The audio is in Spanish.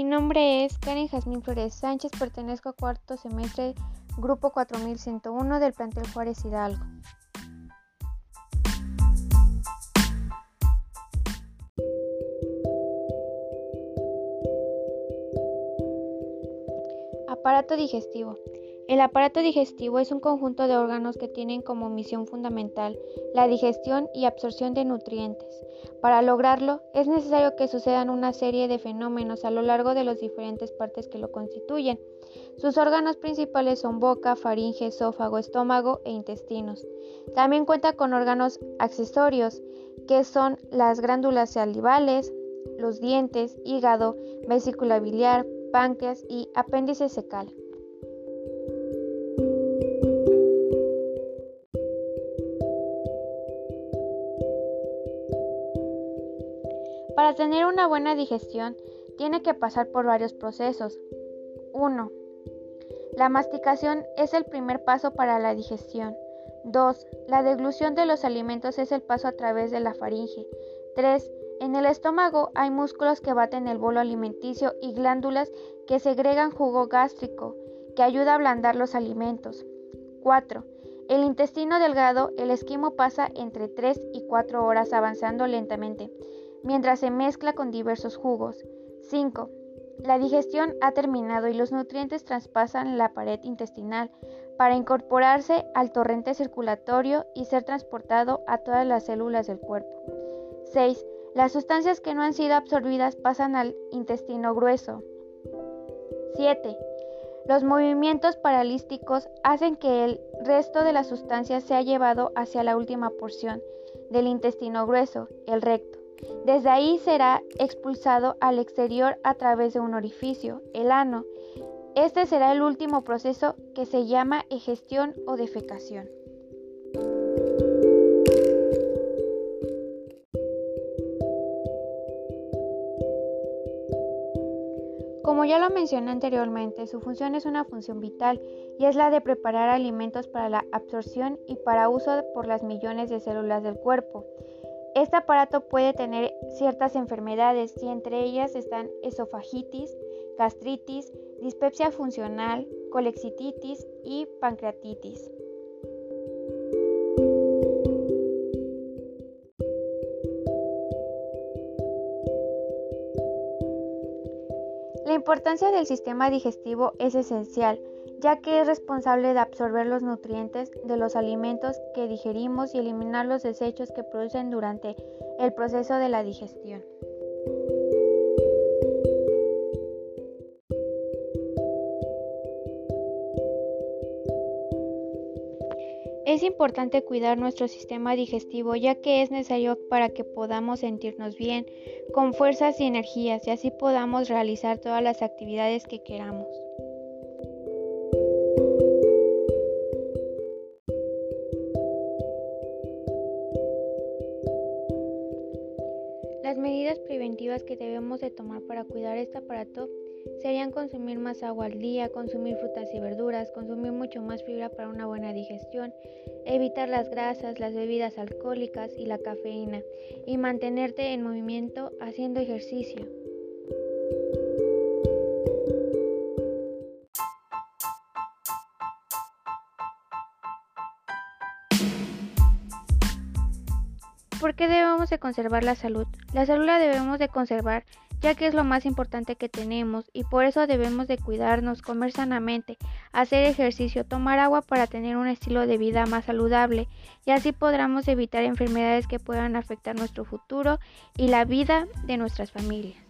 Mi nombre es Karen Jazmín Flores Sánchez, pertenezco a cuarto semestre Grupo 4101 del plantel Juárez Hidalgo. Aparato digestivo. El aparato digestivo es un conjunto de órganos que tienen como misión fundamental la digestión y absorción de nutrientes. Para lograrlo, es necesario que sucedan una serie de fenómenos a lo largo de las diferentes partes que lo constituyen. Sus órganos principales son boca, faringe, esófago, estómago e intestinos. También cuenta con órganos accesorios, que son las glándulas salivales, los dientes, hígado, vesícula biliar, páncreas y apéndice secal. Para tener una buena digestión, tiene que pasar por varios procesos. 1. La masticación es el primer paso para la digestión. 2. La deglución de los alimentos es el paso a través de la faringe. 3. En el estómago hay músculos que baten el bolo alimenticio y glándulas que segregan jugo gástrico, que ayuda a ablandar los alimentos. 4. El intestino delgado, el esquimo pasa entre 3 y 4 horas avanzando lentamente mientras se mezcla con diversos jugos. 5. La digestión ha terminado y los nutrientes traspasan la pared intestinal para incorporarse al torrente circulatorio y ser transportado a todas las células del cuerpo. 6. Las sustancias que no han sido absorbidas pasan al intestino grueso. 7. Los movimientos paralísticos hacen que el resto de las sustancias sea llevado hacia la última porción del intestino grueso, el recto. Desde ahí será expulsado al exterior a través de un orificio, el ano. Este será el último proceso que se llama egestión o defecación. Como ya lo mencioné anteriormente, su función es una función vital y es la de preparar alimentos para la absorción y para uso por las millones de células del cuerpo. Este aparato puede tener ciertas enfermedades y entre ellas están esofagitis, gastritis, dispepsia funcional, colexititis y pancreatitis. La importancia del sistema digestivo es esencial, ya que es responsable de absorber los nutrientes de los alimentos que digerimos y eliminar los desechos que producen durante el proceso de la digestión. Es importante cuidar nuestro sistema digestivo ya que es necesario para que podamos sentirnos bien, con fuerzas y energías y así podamos realizar todas las actividades que queramos. Debemos de tomar para cuidar este aparato serían consumir más agua al día, consumir frutas y verduras, consumir mucho más fibra para una buena digestión, evitar las grasas, las bebidas alcohólicas y la cafeína, y mantenerte en movimiento haciendo ejercicio. ¿Por qué debemos de conservar la salud? La salud la debemos de conservar ya que es lo más importante que tenemos y por eso debemos de cuidarnos, comer sanamente, hacer ejercicio, tomar agua para tener un estilo de vida más saludable y así podremos evitar enfermedades que puedan afectar nuestro futuro y la vida de nuestras familias.